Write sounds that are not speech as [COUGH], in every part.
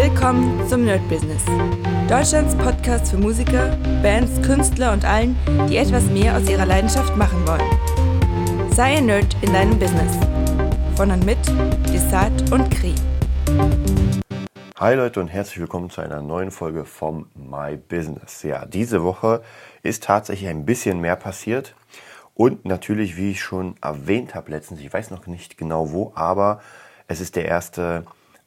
Willkommen zum Nerd Business. Deutschlands Podcast für Musiker, Bands, Künstler und allen, die etwas mehr aus ihrer Leidenschaft machen wollen. Sei ein Nerd in deinem Business. Von und mit Desart und Kri. Hi Leute und herzlich willkommen zu einer neuen Folge vom My Business. Ja, diese Woche ist tatsächlich ein bisschen mehr passiert. Und natürlich, wie ich schon erwähnt habe letztens, ich weiß noch nicht genau wo, aber es ist der erste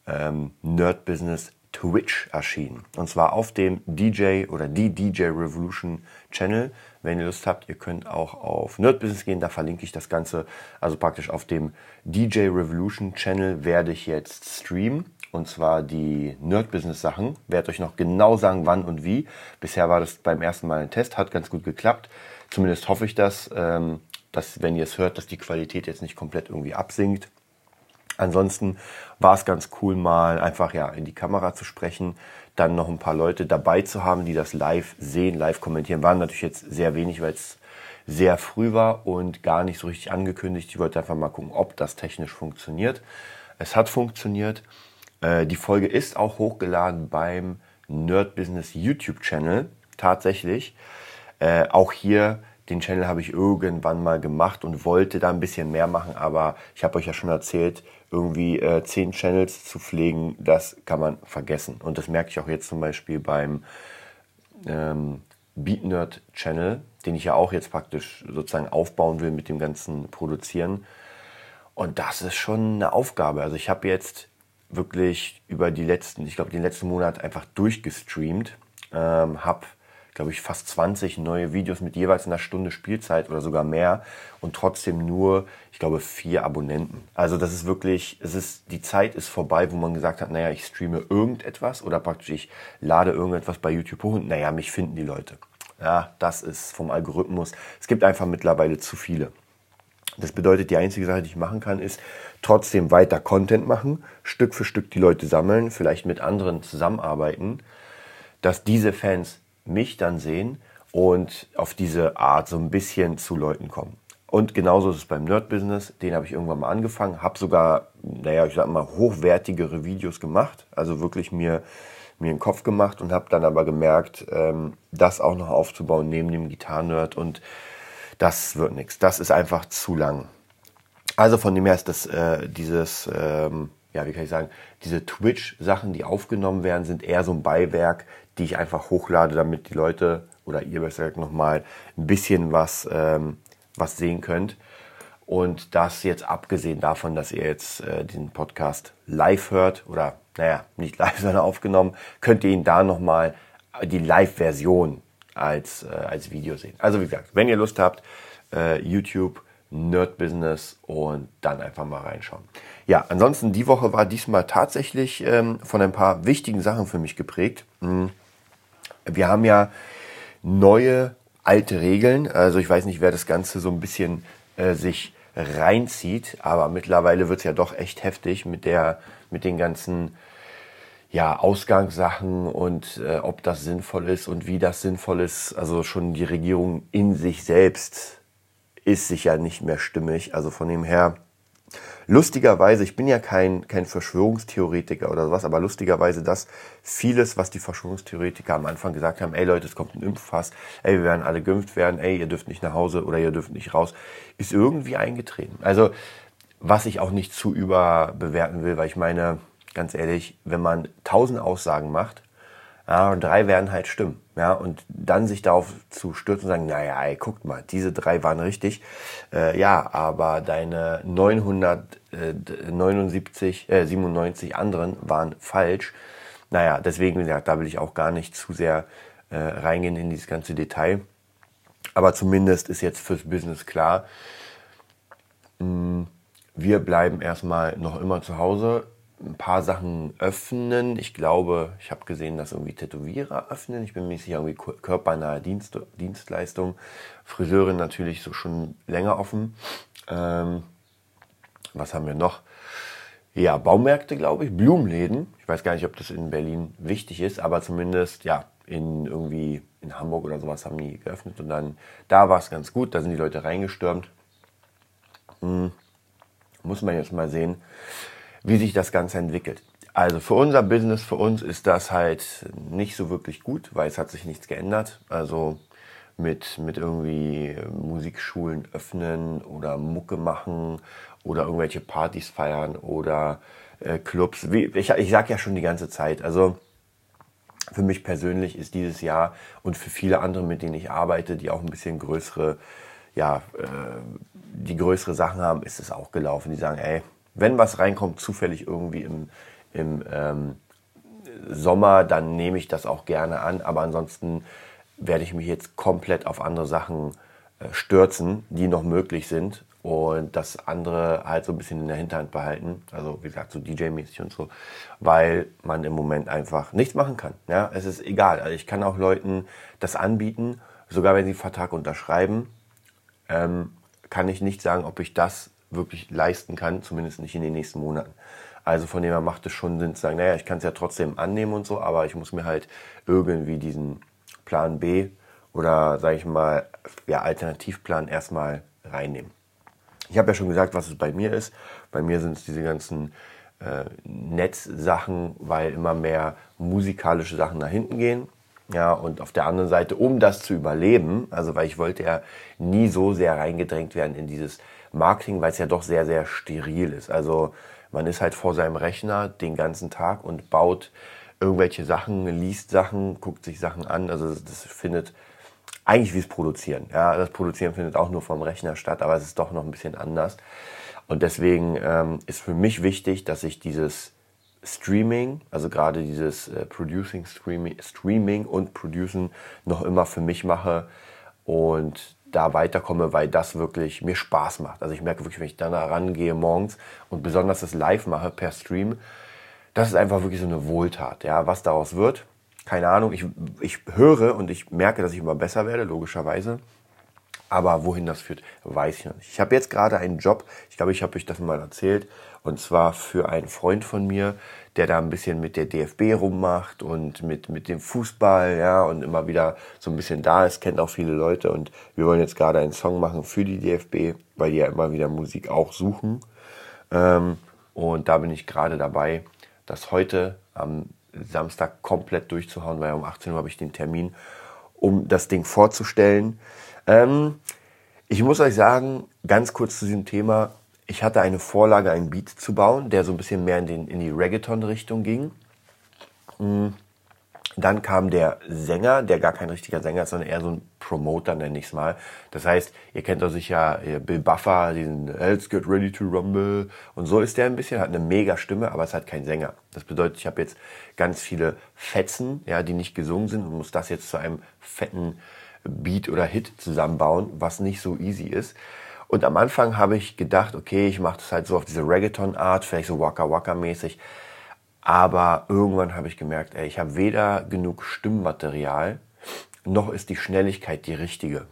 ähm, Nerd Business Twitch erschienen. Und zwar auf dem DJ oder die DJ Revolution Channel. Wenn ihr Lust habt, ihr könnt auch auf Nerd Business gehen, da verlinke ich das Ganze. Also praktisch auf dem DJ Revolution Channel werde ich jetzt streamen. Und zwar die Nerd Business Sachen. Werde euch noch genau sagen, wann und wie. Bisher war das beim ersten Mal ein Test, hat ganz gut geklappt. Zumindest hoffe ich das, ähm, dass wenn ihr es hört, dass die Qualität jetzt nicht komplett irgendwie absinkt. Ansonsten war es ganz cool, mal einfach ja in die Kamera zu sprechen, dann noch ein paar Leute dabei zu haben, die das live sehen, live kommentieren. Waren natürlich jetzt sehr wenig, weil es sehr früh war und gar nicht so richtig angekündigt. Ich wollte einfach mal gucken, ob das technisch funktioniert. Es hat funktioniert. Äh, die Folge ist auch hochgeladen beim Nerd Business YouTube Channel. Tatsächlich. Äh, auch hier den Channel habe ich irgendwann mal gemacht und wollte da ein bisschen mehr machen, aber ich habe euch ja schon erzählt, irgendwie äh, zehn Channels zu pflegen, das kann man vergessen. Und das merke ich auch jetzt zum Beispiel beim ähm, BeatNerd Channel, den ich ja auch jetzt praktisch sozusagen aufbauen will mit dem ganzen Produzieren. Und das ist schon eine Aufgabe. Also ich habe jetzt wirklich über die letzten, ich glaube den letzten Monat einfach durchgestreamt, ähm, habe glaube ich, fast 20 neue Videos mit jeweils einer Stunde Spielzeit oder sogar mehr und trotzdem nur, ich glaube, vier Abonnenten. Also das ist wirklich, es ist, die Zeit ist vorbei, wo man gesagt hat, naja, ich streame irgendetwas oder praktisch ich lade irgendetwas bei YouTube hoch und naja, mich finden die Leute. Ja, das ist vom Algorithmus. Es gibt einfach mittlerweile zu viele. Das bedeutet, die einzige Sache, die ich machen kann, ist trotzdem weiter Content machen, Stück für Stück die Leute sammeln, vielleicht mit anderen zusammenarbeiten, dass diese Fans mich dann sehen und auf diese Art so ein bisschen zu Leuten kommen. Und genauso ist es beim Nerd-Business. Den habe ich irgendwann mal angefangen, habe sogar, naja, ich sag mal, hochwertigere Videos gemacht. Also wirklich mir, mir einen Kopf gemacht und habe dann aber gemerkt, ähm, das auch noch aufzubauen neben dem Gitarren-Nerd und das wird nichts. Das ist einfach zu lang. Also von dem her ist das, äh, dieses, ähm, ja, wie kann ich sagen, diese Twitch-Sachen, die aufgenommen werden, sind eher so ein Beiwerk, die ich einfach hochlade, damit die Leute oder ihr besser gesagt nochmal ein bisschen was, ähm, was sehen könnt. Und das jetzt abgesehen davon, dass ihr jetzt äh, den Podcast live hört oder naja, nicht [LAUGHS] live, sondern aufgenommen, könnt ihr ihn da nochmal die Live-Version als, äh, als Video sehen. Also wie gesagt, wenn ihr Lust habt, äh, YouTube, Nerd Business und dann einfach mal reinschauen. Ja, ansonsten die Woche war diesmal tatsächlich ähm, von ein paar wichtigen Sachen für mich geprägt. Hm. Wir haben ja neue alte Regeln. Also ich weiß nicht, wer das Ganze so ein bisschen äh, sich reinzieht, aber mittlerweile wird es ja doch echt heftig mit der, mit den ganzen ja, Ausgangssachen und äh, ob das sinnvoll ist und wie das sinnvoll ist. Also schon die Regierung in sich selbst ist sicher nicht mehr stimmig. Also von dem her lustigerweise, ich bin ja kein, kein Verschwörungstheoretiker oder sowas, aber lustigerweise, dass vieles, was die Verschwörungstheoretiker am Anfang gesagt haben, ey Leute, es kommt ein Impfpass, ey, wir werden alle geimpft werden, ey, ihr dürft nicht nach Hause oder ihr dürft nicht raus, ist irgendwie eingetreten. Also, was ich auch nicht zu überbewerten will, weil ich meine, ganz ehrlich, wenn man tausend Aussagen macht, ja, und drei werden halt stimmen. Ja, und dann sich darauf zu stürzen und sagen, naja, ey, guckt mal, diese drei waren richtig. Äh, ja, aber deine 979, äh, 97 anderen waren falsch. Naja, deswegen, wie gesagt, da will ich auch gar nicht zu sehr äh, reingehen in dieses ganze Detail. Aber zumindest ist jetzt fürs Business klar, mh, mm, wir bleiben erstmal noch immer zu Hause ein paar Sachen öffnen. Ich glaube, ich habe gesehen, dass irgendwie Tätowierer öffnen. Ich bin mir sicher, irgendwie körpernahe Dienst, Dienstleistung. Friseurin natürlich so schon länger offen. Ähm, was haben wir noch? Ja, Baumärkte, glaube ich, Blumenläden. Ich weiß gar nicht, ob das in Berlin wichtig ist, aber zumindest, ja, in irgendwie in Hamburg oder sowas haben die geöffnet und dann, da war es ganz gut, da sind die Leute reingestürmt. Hm. Muss man jetzt mal sehen wie sich das Ganze entwickelt. Also für unser Business, für uns ist das halt nicht so wirklich gut, weil es hat sich nichts geändert. Also mit, mit irgendwie Musikschulen öffnen oder Mucke machen oder irgendwelche Partys feiern oder äh, Clubs. Wie, ich, ich sage ja schon die ganze Zeit, also für mich persönlich ist dieses Jahr und für viele andere, mit denen ich arbeite, die auch ein bisschen größere, ja, äh, die größere Sachen haben, ist es auch gelaufen. Die sagen, ey, wenn was reinkommt, zufällig irgendwie im, im ähm, Sommer, dann nehme ich das auch gerne an. Aber ansonsten werde ich mich jetzt komplett auf andere Sachen äh, stürzen, die noch möglich sind und das andere halt so ein bisschen in der Hinterhand behalten. Also wie gesagt, so DJ-mäßig und so, weil man im Moment einfach nichts machen kann. Ja, es ist egal. Also ich kann auch Leuten das anbieten, sogar wenn sie einen Vertrag unterschreiben, ähm, kann ich nicht sagen, ob ich das wirklich leisten kann, zumindest nicht in den nächsten Monaten. Also von dem her macht es schon Sinn zu sagen, naja, ich kann es ja trotzdem annehmen und so, aber ich muss mir halt irgendwie diesen Plan B oder sage ich mal, ja, Alternativplan erstmal reinnehmen. Ich habe ja schon gesagt, was es bei mir ist. Bei mir sind es diese ganzen äh, Netzsachen, weil immer mehr musikalische Sachen nach hinten gehen. Ja, und auf der anderen Seite, um das zu überleben, also weil ich wollte ja nie so sehr reingedrängt werden in dieses Marketing, weil es ja doch sehr, sehr steril ist. Also man ist halt vor seinem Rechner den ganzen Tag und baut irgendwelche Sachen, liest Sachen, guckt sich Sachen an. Also das findet eigentlich wie es Produzieren. Ja, das Produzieren findet auch nur vom Rechner statt, aber es ist doch noch ein bisschen anders. Und deswegen ähm, ist für mich wichtig, dass ich dieses Streaming, also gerade dieses äh, Producing, Streaming, Streaming und Producen noch immer für mich mache und da weiterkomme, weil das wirklich mir Spaß macht. Also ich merke wirklich, wenn ich dann rangehe morgens und besonders das live mache per Stream, das ist einfach wirklich so eine Wohltat. Ja, was daraus wird, keine Ahnung. Ich, ich höre und ich merke, dass ich immer besser werde, logischerweise. Aber wohin das führt, weiß ich noch nicht. Ich habe jetzt gerade einen Job, ich glaube, ich habe euch das mal erzählt, und zwar für einen Freund von mir, der da ein bisschen mit der DFB rummacht und mit, mit dem Fußball, ja, und immer wieder so ein bisschen da ist, kennt auch viele Leute. Und wir wollen jetzt gerade einen Song machen für die DFB, weil die ja immer wieder Musik auch suchen. Ähm, und da bin ich gerade dabei, das heute am Samstag komplett durchzuhauen, weil um 18 Uhr habe ich den Termin, um das Ding vorzustellen. Ähm, ich muss euch sagen, ganz kurz zu diesem Thema, ich hatte eine Vorlage, einen Beat zu bauen, der so ein bisschen mehr in, den, in die Reggaeton-Richtung ging. Mhm. Dann kam der Sänger, der gar kein richtiger Sänger ist, sondern eher so ein Promoter, nenne ich es mal. Das heißt, ihr kennt doch sicher Bill Buffer, diesen Let's Get Ready to Rumble. Und so ist der ein bisschen, hat eine mega Stimme, aber es hat keinen Sänger. Das bedeutet, ich habe jetzt ganz viele Fetzen, ja, die nicht gesungen sind und muss das jetzt zu einem fetten Beat oder Hit zusammenbauen, was nicht so easy ist. Und am Anfang habe ich gedacht, okay, ich mache das halt so auf diese Reggaeton-Art, vielleicht so Waka Waka mäßig. Aber irgendwann habe ich gemerkt, ey, ich habe weder genug Stimmmaterial, noch ist die Schnelligkeit die richtige.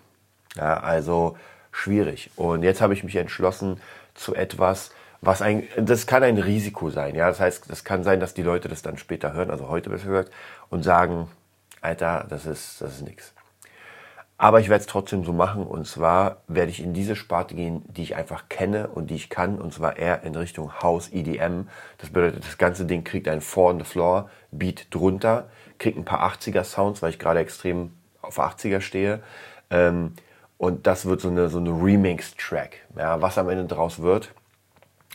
Ja, also schwierig. Und jetzt habe ich mich entschlossen zu etwas, was ein, das kann ein Risiko sein. Ja, das heißt, das kann sein, dass die Leute das dann später hören, also heute besser gesagt, und sagen, Alter, das ist, das ist nichts. Aber ich werde es trotzdem so machen und zwar werde ich in diese Sparte gehen, die ich einfach kenne und die ich kann und zwar eher in Richtung House EDM. Das bedeutet, das ganze Ding kriegt ein Four on the Floor Beat drunter, kriegt ein paar 80er Sounds, weil ich gerade extrem auf 80er stehe. Ähm, und das wird so eine, so eine Remix-Track. Ja, was am Ende draus wird,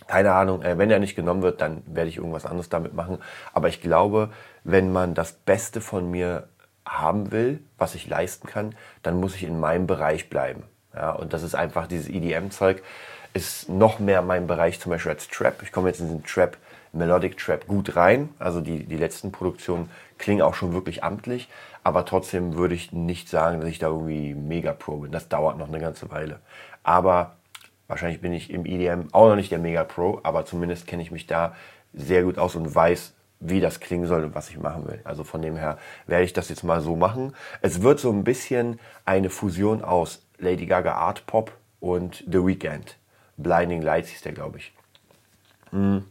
keine Ahnung. Äh, wenn er nicht genommen wird, dann werde ich irgendwas anderes damit machen. Aber ich glaube, wenn man das Beste von mir haben will, was ich leisten kann, dann muss ich in meinem Bereich bleiben. Ja, und das ist einfach dieses EDM-Zeug, ist noch mehr mein Bereich zum Beispiel als Trap. Ich komme jetzt in den Trap, Melodic Trap gut rein. Also die, die letzten Produktionen klingen auch schon wirklich amtlich, aber trotzdem würde ich nicht sagen, dass ich da irgendwie mega pro bin. Das dauert noch eine ganze Weile. Aber wahrscheinlich bin ich im EDM auch noch nicht der mega pro, aber zumindest kenne ich mich da sehr gut aus und weiß, wie das klingen soll und was ich machen will. Also von dem her werde ich das jetzt mal so machen. Es wird so ein bisschen eine Fusion aus Lady Gaga Art Pop und The Weeknd. Blinding Lights hieß der, glaube ich. Hm.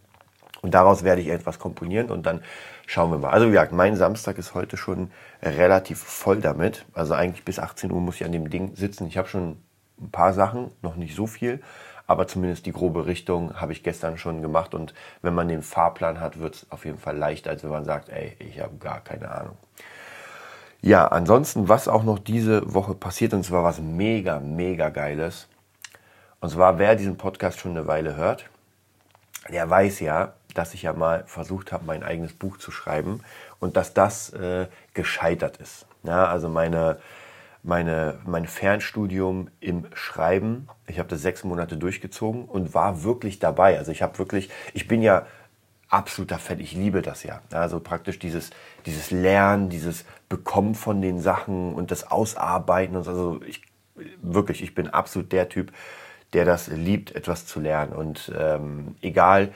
Und daraus werde ich etwas komponieren und dann schauen wir mal. Also wie gesagt, mein Samstag ist heute schon relativ voll damit. Also eigentlich bis 18 Uhr muss ich an dem Ding sitzen. Ich habe schon ein paar Sachen, noch nicht so viel, aber zumindest die grobe Richtung habe ich gestern schon gemacht. Und wenn man den Fahrplan hat, wird es auf jeden Fall leichter, als wenn man sagt, ey, ich habe gar keine Ahnung. Ja, ansonsten, was auch noch diese Woche passiert, und zwar was mega, mega geiles. Und zwar, wer diesen Podcast schon eine Weile hört, der weiß ja, dass ich ja mal versucht habe, mein eigenes Buch zu schreiben und dass das äh, gescheitert ist. Ja, also meine, meine, mein Fernstudium im Schreiben, ich habe das sechs Monate durchgezogen und war wirklich dabei. Also ich habe wirklich, ich bin ja absoluter Fan, ich liebe das ja. Also praktisch dieses, dieses Lernen, dieses Bekommen von den Sachen und das Ausarbeiten und so. Also ich, wirklich, ich bin absolut der Typ, der das liebt, etwas zu lernen. Und ähm, egal,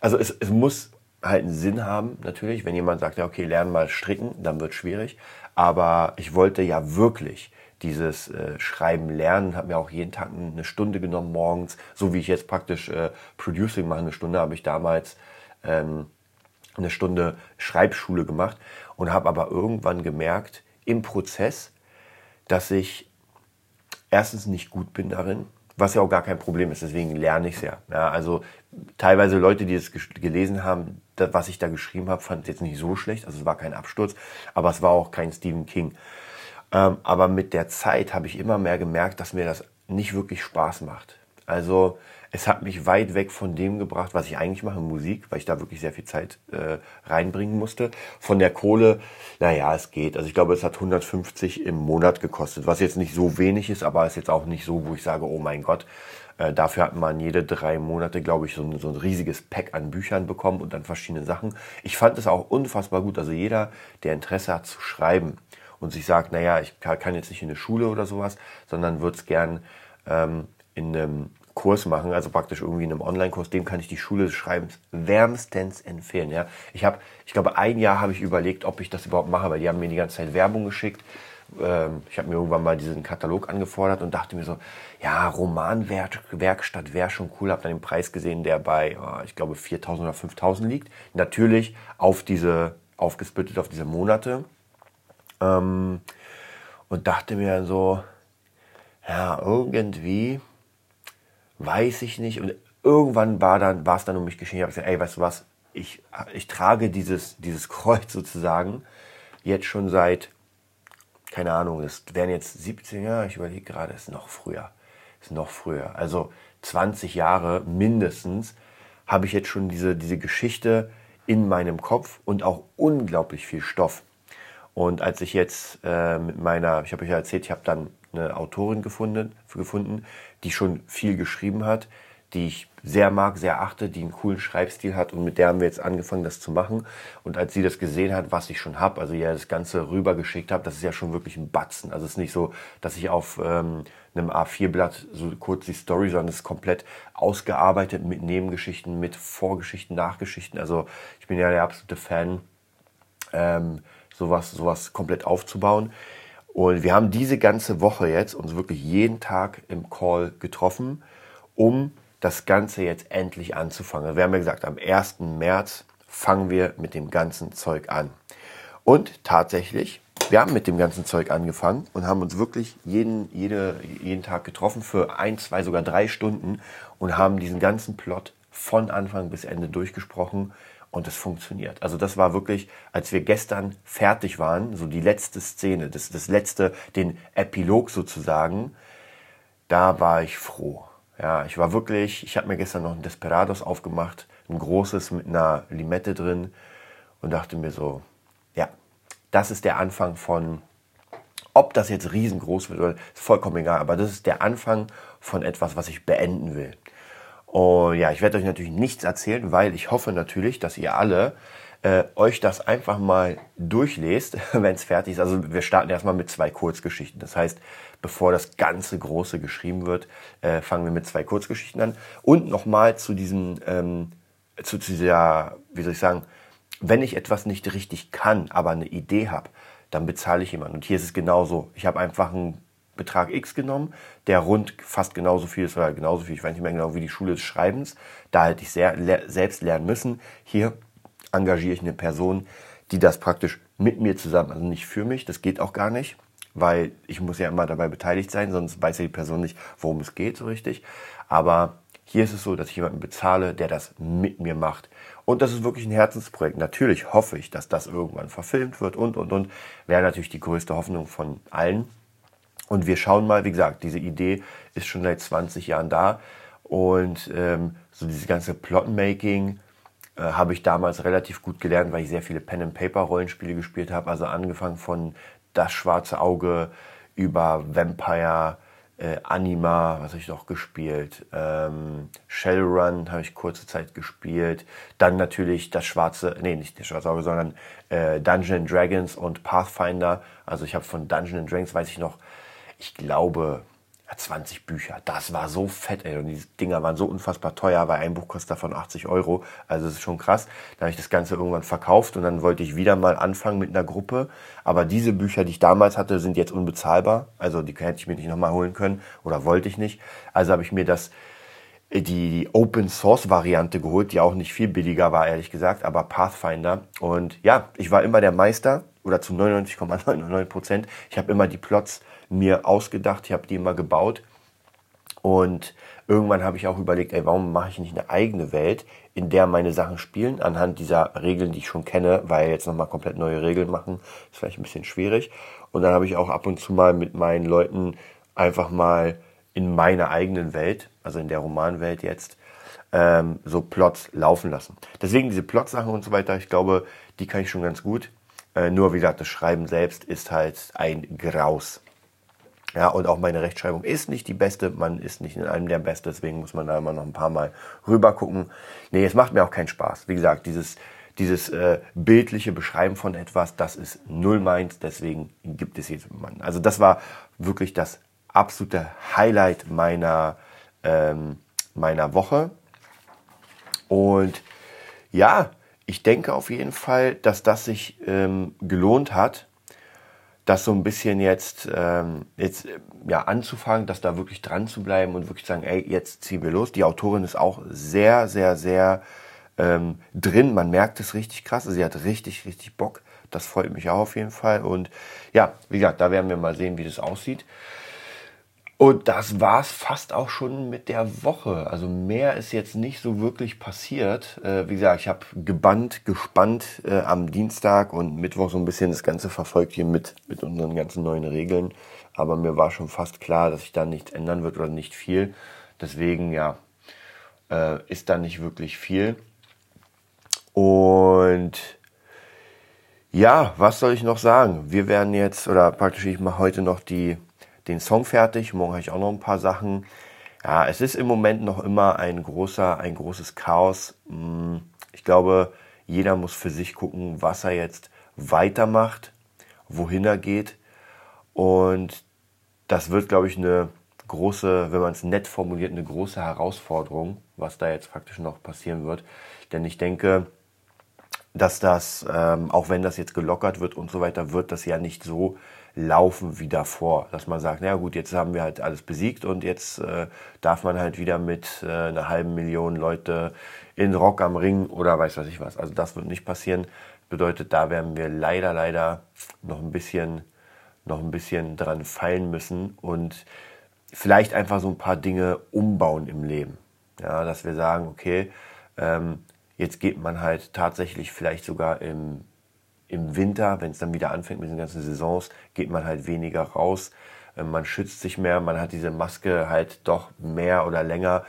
also es, es muss halt einen Sinn haben, natürlich. Wenn jemand sagt, ja, okay, lern mal stricken, dann wird es schwierig. Aber ich wollte ja wirklich dieses äh, Schreiben lernen, habe mir auch jeden Tag eine Stunde genommen morgens, so wie ich jetzt praktisch äh, Producing mache, eine Stunde habe ich damals ähm, eine Stunde Schreibschule gemacht und habe aber irgendwann gemerkt im Prozess, dass ich erstens nicht gut bin darin, was ja auch gar kein Problem ist, deswegen lerne ich es ja. ja. Also teilweise Leute, die es gelesen haben, das, was ich da geschrieben habe, fanden es jetzt nicht so schlecht, also es war kein Absturz, aber es war auch kein Stephen King. Ähm, aber mit der Zeit habe ich immer mehr gemerkt, dass mir das nicht wirklich Spaß macht. Also es hat mich weit weg von dem gebracht, was ich eigentlich mache, Musik, weil ich da wirklich sehr viel Zeit äh, reinbringen musste. Von der Kohle, naja, es geht. Also ich glaube, es hat 150 im Monat gekostet, was jetzt nicht so wenig ist, aber ist jetzt auch nicht so, wo ich sage, oh mein Gott, äh, dafür hat man jede drei Monate, glaube ich, so ein, so ein riesiges Pack an Büchern bekommen und dann verschiedene Sachen. Ich fand es auch unfassbar gut. Also jeder, der Interesse hat zu schreiben und sich sagt, naja, ich kann jetzt nicht in eine Schule oder sowas, sondern würde es gern ähm, in einem Kurs machen, also praktisch irgendwie in einem Online-Kurs, dem kann ich die Schule des Schreibens wärmstens empfehlen. Ja. Ich habe, ich glaube, ein Jahr habe ich überlegt, ob ich das überhaupt mache, weil die haben mir die ganze Zeit Werbung geschickt. Ähm, ich habe mir irgendwann mal diesen Katalog angefordert und dachte mir so, ja, Romanwerkstatt wäre schon cool. Habe dann den Preis gesehen, der bei, oh, ich glaube, 4.000 oder 5.000 liegt. Natürlich auf diese, aufgesplittet auf diese Monate. Ähm, und dachte mir so, ja, irgendwie weiß ich nicht. Und irgendwann war dann, war es dann um mich geschehen. Ich habe gesagt, ey, weißt du was, ich, ich trage dieses, dieses Kreuz sozusagen jetzt schon seit, keine Ahnung, es wären jetzt 17 Jahre, ich überlege gerade, es ist noch früher. ist noch früher. Also 20 Jahre mindestens habe ich jetzt schon diese, diese Geschichte in meinem Kopf und auch unglaublich viel Stoff. Und als ich jetzt äh, mit meiner, ich habe euch ja erzählt, ich habe dann eine Autorin gefunden, gefunden, die schon viel geschrieben hat, die ich sehr mag, sehr achte, die einen coolen Schreibstil hat und mit der haben wir jetzt angefangen, das zu machen. Und als sie das gesehen hat, was ich schon habe, also ja das Ganze rübergeschickt habe, das ist ja schon wirklich ein Batzen. Also es ist nicht so, dass ich auf ähm, einem A4-Blatt so kurz die Story, sondern es ist komplett ausgearbeitet mit Nebengeschichten, mit Vorgeschichten, Nachgeschichten. Also ich bin ja der absolute Fan, ähm, sowas, sowas komplett aufzubauen. Und wir haben diese ganze Woche jetzt uns wirklich jeden Tag im Call getroffen, um das Ganze jetzt endlich anzufangen. Wir haben ja gesagt, am 1. März fangen wir mit dem ganzen Zeug an. Und tatsächlich, wir haben mit dem ganzen Zeug angefangen und haben uns wirklich jeden, jede, jeden Tag getroffen für ein, zwei, sogar drei Stunden und haben diesen ganzen Plot von Anfang bis Ende durchgesprochen und es funktioniert. Also das war wirklich, als wir gestern fertig waren, so die letzte Szene, das, das letzte, den Epilog sozusagen, da war ich froh. Ja, ich war wirklich, ich habe mir gestern noch ein Desperados aufgemacht, ein großes mit einer Limette drin und dachte mir so, ja, das ist der Anfang von, ob das jetzt riesengroß wird, ist vollkommen egal, aber das ist der Anfang von etwas, was ich beenden will. Und ja, ich werde euch natürlich nichts erzählen, weil ich hoffe natürlich, dass ihr alle äh, euch das einfach mal durchlest, [LAUGHS] wenn es fertig ist. Also wir starten erstmal mit zwei Kurzgeschichten. Das heißt, bevor das ganze Große geschrieben wird, äh, fangen wir mit zwei Kurzgeschichten an. Und nochmal zu diesem, ähm, zu, zu dieser, wie soll ich sagen, wenn ich etwas nicht richtig kann, aber eine Idee habe, dann bezahle ich jemanden. Und hier ist es genauso. Ich habe einfach ein Betrag X genommen, der rund fast genauso viel ist oder genauso viel, ich weiß nicht mehr genau, wie die Schule des Schreibens. Da hätte ich sehr, le selbst lernen müssen. Hier engagiere ich eine Person, die das praktisch mit mir zusammen, also nicht für mich, das geht auch gar nicht, weil ich muss ja immer dabei beteiligt sein, sonst weiß ja die Person nicht, worum es geht so richtig. Aber hier ist es so, dass ich jemanden bezahle, der das mit mir macht. Und das ist wirklich ein Herzensprojekt. Natürlich hoffe ich, dass das irgendwann verfilmt wird und, und, und. Wäre natürlich die größte Hoffnung von allen. Und wir schauen mal, wie gesagt, diese Idee ist schon seit 20 Jahren da. Und ähm, so dieses ganze Plotmaking äh, habe ich damals relativ gut gelernt, weil ich sehr viele Pen-and-Paper-Rollenspiele gespielt habe. Also angefangen von Das Schwarze Auge über Vampire, äh, Anima, was habe ich noch gespielt? Ähm, Shadowrun habe ich kurze Zeit gespielt. Dann natürlich das schwarze, nee, nicht das schwarze Auge, sondern äh, Dungeon Dragons und Pathfinder. Also ich habe von Dungeon Dragons, weiß ich noch, ich glaube, 20 Bücher. Das war so fett, ey. Und diese Dinger waren so unfassbar teuer, weil ein Buch kostet davon 80 Euro. Also das ist schon krass. Dann habe ich das Ganze irgendwann verkauft und dann wollte ich wieder mal anfangen mit einer Gruppe. Aber diese Bücher, die ich damals hatte, sind jetzt unbezahlbar. Also die hätte ich mir nicht nochmal holen können oder wollte ich nicht. Also habe ich mir das die, die Open Source Variante geholt, die auch nicht viel billiger war, ehrlich gesagt, aber Pathfinder. Und ja, ich war immer der Meister oder zu 99,99 Prozent. Ich habe immer die Plots mir ausgedacht, ich habe die immer gebaut. Und irgendwann habe ich auch überlegt, ey, warum mache ich nicht eine eigene Welt, in der meine Sachen spielen, anhand dieser Regeln, die ich schon kenne, weil jetzt nochmal komplett neue Regeln machen, ist vielleicht ein bisschen schwierig. Und dann habe ich auch ab und zu mal mit meinen Leuten einfach mal in meiner eigenen Welt, also in der Romanwelt jetzt, ähm, so Plots laufen lassen. Deswegen diese Plotsachen und so weiter, ich glaube, die kann ich schon ganz gut. Äh, nur wie gesagt, das Schreiben selbst ist halt ein Graus. Ja, und auch meine Rechtschreibung ist nicht die beste. Man ist nicht in einem der Beste, deswegen muss man da immer noch ein paar Mal rüber gucken. Nee, es macht mir auch keinen Spaß. Wie gesagt, dieses, dieses äh, bildliche Beschreiben von etwas, das ist null meins, deswegen gibt es jemanden. Also das war wirklich das absolute Highlight meiner, ähm, meiner Woche. Und ja, ich denke auf jeden Fall, dass das sich ähm, gelohnt hat, das so ein bisschen jetzt, ähm, jetzt ja, anzufangen, dass da wirklich dran zu bleiben und wirklich sagen, ey, jetzt ziehen wir los. Die Autorin ist auch sehr, sehr, sehr ähm, drin. Man merkt es richtig krass. Sie hat richtig, richtig Bock. Das freut mich auch auf jeden Fall. Und ja, wie gesagt, da werden wir mal sehen, wie das aussieht. Und das war's fast auch schon mit der Woche. Also mehr ist jetzt nicht so wirklich passiert. Äh, wie gesagt, ich habe gebannt, gespannt äh, am Dienstag und Mittwoch so ein bisschen das Ganze verfolgt hier mit, mit unseren ganzen neuen Regeln. Aber mir war schon fast klar, dass sich da nichts ändern wird oder nicht viel. Deswegen, ja, äh, ist da nicht wirklich viel. Und ja, was soll ich noch sagen? Wir werden jetzt, oder praktisch ich mache heute noch die den Song fertig. Morgen habe ich auch noch ein paar Sachen. Ja, es ist im Moment noch immer ein großer, ein großes Chaos. Mm, ich glaube, jeder muss für sich gucken, was er jetzt weitermacht, wohin er geht. Und das wird, glaube ich, eine große, wenn man es nett formuliert, eine große Herausforderung, was da jetzt praktisch noch passieren wird. Denn ich denke, dass das, ähm, auch wenn das jetzt gelockert wird und so weiter, wird das ja nicht so laufen wie davor. Dass man sagt, na gut, jetzt haben wir halt alles besiegt und jetzt äh, darf man halt wieder mit äh, einer halben Million Leute in Rock am Ring oder weiß was ich was. Also das wird nicht passieren. Bedeutet, da werden wir leider, leider noch ein bisschen, noch ein bisschen dran feilen müssen und vielleicht einfach so ein paar Dinge umbauen im Leben. Ja, dass wir sagen, okay, ähm, jetzt geht man halt tatsächlich vielleicht sogar im im Winter, wenn es dann wieder anfängt mit den ganzen Saisons, geht man halt weniger raus. Ähm, man schützt sich mehr, man hat diese Maske halt doch mehr oder länger.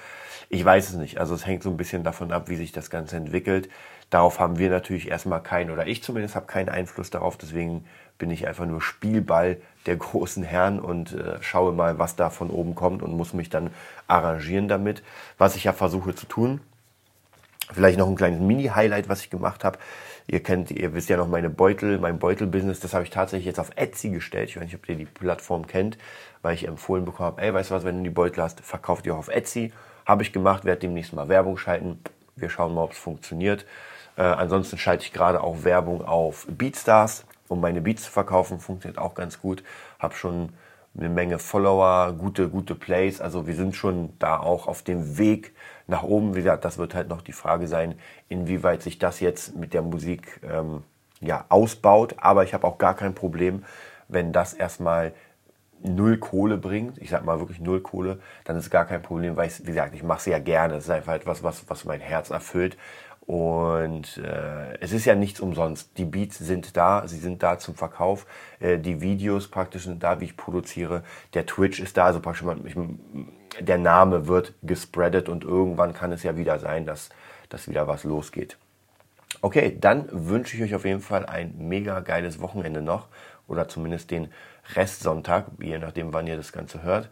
Ich weiß es nicht. Also es hängt so ein bisschen davon ab, wie sich das Ganze entwickelt. Darauf haben wir natürlich erstmal keinen, oder ich zumindest habe keinen Einfluss darauf. Deswegen bin ich einfach nur Spielball der [LAUGHS] großen Herren und äh, schaue mal, was da von oben kommt und muss mich dann arrangieren damit. Was ich ja versuche zu tun. Vielleicht noch ein kleines Mini-Highlight, was ich gemacht habe. Ihr kennt, ihr wisst ja noch meine Beutel, mein Beutel-Business, das habe ich tatsächlich jetzt auf Etsy gestellt. Ich weiß nicht, ob ihr die Plattform kennt, weil ich empfohlen bekommen habe, ey, weißt du was, wenn du die Beutel hast, verkauft die auch auf Etsy. Habe ich gemacht, werde demnächst mal Werbung schalten. Wir schauen mal, ob es funktioniert. Äh, ansonsten schalte ich gerade auch Werbung auf Beatstars, um meine Beats zu verkaufen. Funktioniert auch ganz gut. Habe schon eine Menge Follower, gute, gute Plays. Also wir sind schon da auch auf dem Weg nach oben. Wie gesagt, das wird halt noch die Frage sein, inwieweit sich das jetzt mit der Musik ähm, ja, ausbaut. Aber ich habe auch gar kein Problem, wenn das erstmal null Kohle bringt, ich sag mal wirklich null Kohle, dann ist gar kein Problem, weil ich, wie gesagt, ich mache es ja gerne. Es ist einfach etwas, was, was mein Herz erfüllt. Und äh, es ist ja nichts umsonst. Die Beats sind da, sie sind da zum Verkauf. Äh, die Videos praktisch sind da, wie ich produziere. Der Twitch ist da, also praktisch ich, der Name wird gespreadet und irgendwann kann es ja wieder sein, dass, dass wieder was losgeht. Okay, dann wünsche ich euch auf jeden Fall ein mega geiles Wochenende noch oder zumindest den Restsonntag, je nachdem, wann ihr das Ganze hört.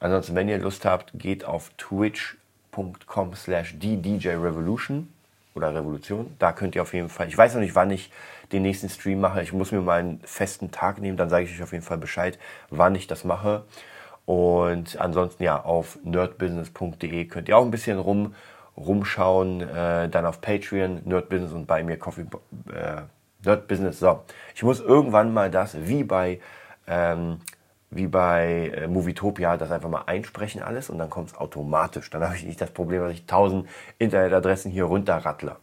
Ansonsten, wenn ihr Lust habt, geht auf twitch.com slash Revolution oder Revolution. Da könnt ihr auf jeden Fall, ich weiß noch nicht, wann ich den nächsten Stream mache. Ich muss mir mal einen festen Tag nehmen, dann sage ich euch auf jeden Fall Bescheid, wann ich das mache. Und ansonsten ja, auf nerdbusiness.de könnt ihr auch ein bisschen rum, rumschauen. Äh, dann auf Patreon, Nerdbusiness und bei mir Coffee, äh, Nerdbusiness. So, ich muss irgendwann mal das, wie bei ähm, wie bei äh, Movietopia, das einfach mal einsprechen alles und dann kommt es automatisch. Dann habe ich nicht das Problem, dass ich 1000 Internetadressen hier runterrattle.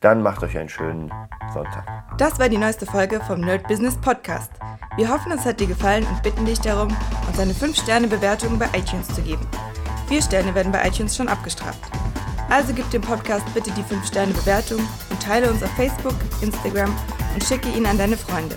Dann macht euch einen schönen Sonntag. Das war die neueste Folge vom Nerd Business Podcast. Wir hoffen, es hat dir gefallen und bitten dich darum, uns eine 5-Sterne-Bewertung bei iTunes zu geben. Vier Sterne werden bei iTunes schon abgestraft. Also gib dem Podcast bitte die 5-Sterne-Bewertung und teile uns auf Facebook, Instagram und schicke ihn an deine Freunde.